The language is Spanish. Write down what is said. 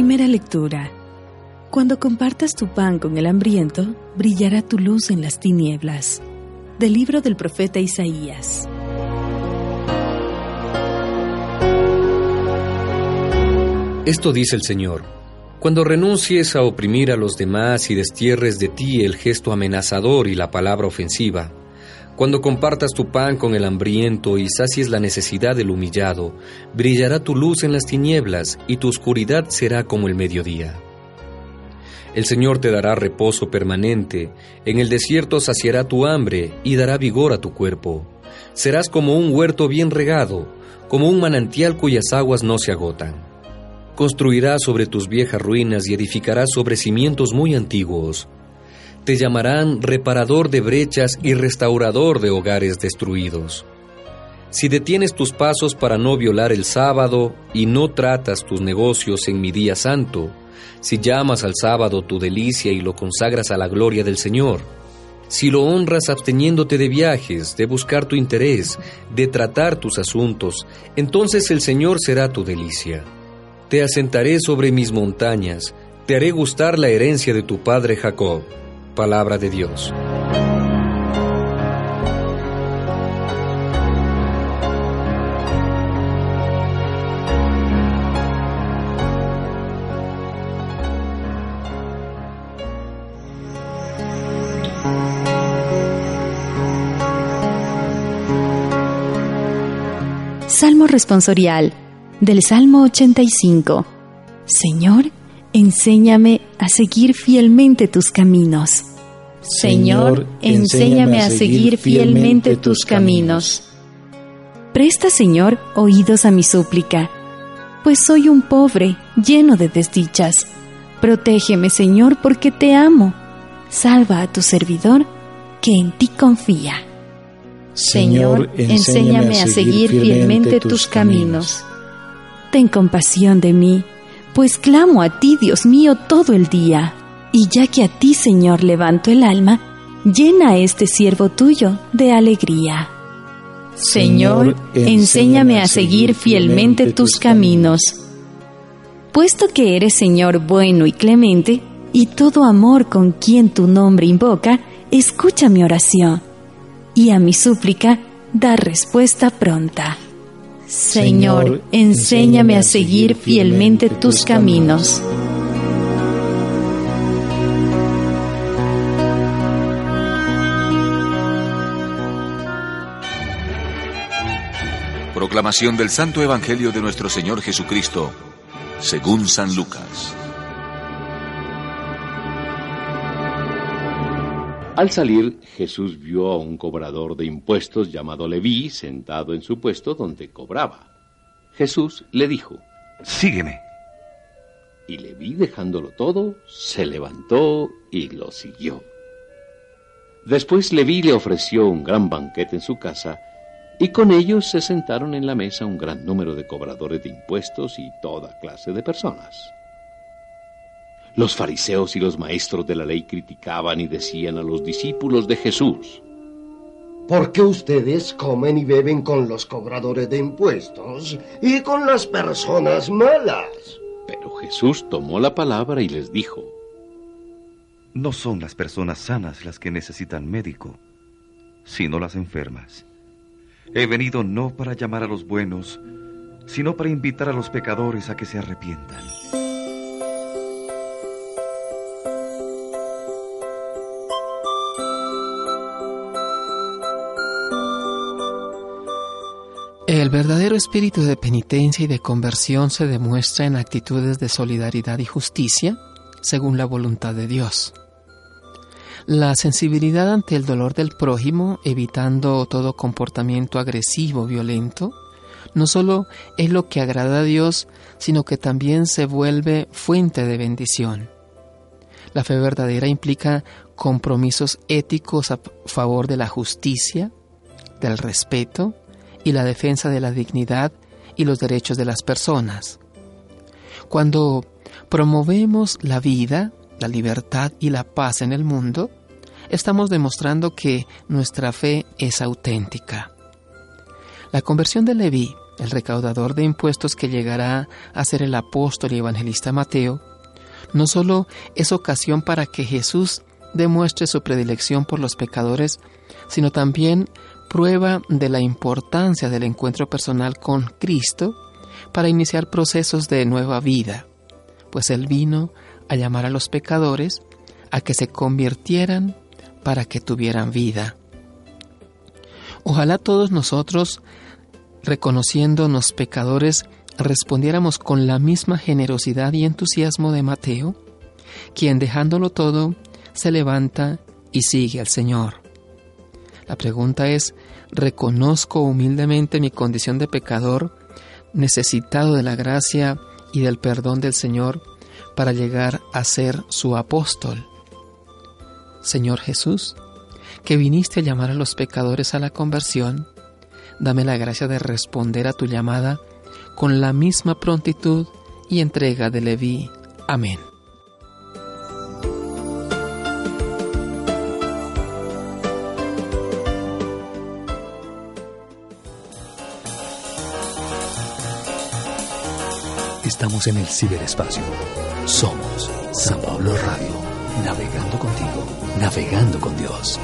Primera lectura. Cuando compartas tu pan con el hambriento, brillará tu luz en las tinieblas. Del libro del profeta Isaías. Esto dice el Señor. Cuando renuncies a oprimir a los demás y destierres de ti el gesto amenazador y la palabra ofensiva, cuando compartas tu pan con el hambriento y sacies la necesidad del humillado, brillará tu luz en las tinieblas y tu oscuridad será como el mediodía. El Señor te dará reposo permanente, en el desierto saciará tu hambre y dará vigor a tu cuerpo. Serás como un huerto bien regado, como un manantial cuyas aguas no se agotan. Construirás sobre tus viejas ruinas y edificarás sobre cimientos muy antiguos te llamarán reparador de brechas y restaurador de hogares destruidos. Si detienes tus pasos para no violar el sábado y no tratas tus negocios en mi día santo, si llamas al sábado tu delicia y lo consagras a la gloria del Señor, si lo honras absteniéndote de viajes, de buscar tu interés, de tratar tus asuntos, entonces el Señor será tu delicia. Te asentaré sobre mis montañas, te haré gustar la herencia de tu padre Jacob palabra de Dios. Salmo responsorial del Salmo 85. Señor, enséñame a seguir fielmente tus caminos. Señor, enséñame a seguir fielmente tus caminos. Presta, Señor, oídos a mi súplica, pues soy un pobre, lleno de desdichas. Protégeme, Señor, porque te amo. Salva a tu servidor, que en ti confía. Señor, enséñame a seguir fielmente tus caminos. Ten compasión de mí pues clamo a ti, Dios mío, todo el día. Y ya que a ti, Señor, levanto el alma, llena a este siervo tuyo de alegría. Señor, enséñame a seguir fielmente tus caminos. Puesto que eres Señor bueno y clemente, y todo amor con quien tu nombre invoca, escucha mi oración, y a mi súplica da respuesta pronta. Señor, enséñame a seguir fielmente tus caminos. Proclamación del Santo Evangelio de nuestro Señor Jesucristo, según San Lucas. Al salir, Jesús vio a un cobrador de impuestos llamado Leví sentado en su puesto donde cobraba. Jesús le dijo, Sígueme. Y Leví, dejándolo todo, se levantó y lo siguió. Después Leví le ofreció un gran banquete en su casa, y con ellos se sentaron en la mesa un gran número de cobradores de impuestos y toda clase de personas. Los fariseos y los maestros de la ley criticaban y decían a los discípulos de Jesús, ¿Por qué ustedes comen y beben con los cobradores de impuestos y con las personas malas? Pero Jesús tomó la palabra y les dijo, No son las personas sanas las que necesitan médico, sino las enfermas. He venido no para llamar a los buenos, sino para invitar a los pecadores a que se arrepientan. El verdadero espíritu de penitencia y de conversión se demuestra en actitudes de solidaridad y justicia según la voluntad de Dios. La sensibilidad ante el dolor del prójimo, evitando todo comportamiento agresivo, violento, no solo es lo que agrada a Dios, sino que también se vuelve fuente de bendición. La fe verdadera implica compromisos éticos a favor de la justicia, del respeto y la defensa de la dignidad y los derechos de las personas. Cuando promovemos la vida, la libertad y la paz en el mundo, estamos demostrando que nuestra fe es auténtica. La conversión de Leví, el recaudador de impuestos que llegará a ser el apóstol y evangelista Mateo, no solo es ocasión para que Jesús demuestre su predilección por los pecadores, sino también prueba de la importancia del encuentro personal con Cristo para iniciar procesos de nueva vida, pues Él vino a llamar a los pecadores a que se convirtieran para que tuvieran vida. Ojalá todos nosotros, reconociéndonos pecadores, respondiéramos con la misma generosidad y entusiasmo de Mateo, quien dejándolo todo, se levanta y sigue al Señor. La pregunta es, ¿reconozco humildemente mi condición de pecador, necesitado de la gracia y del perdón del Señor para llegar a ser su apóstol? Señor Jesús, que viniste a llamar a los pecadores a la conversión, dame la gracia de responder a tu llamada con la misma prontitud y entrega de Leví. Amén. Estamos en el ciberespacio. Somos San Pablo Radio, navegando contigo, navegando con Dios.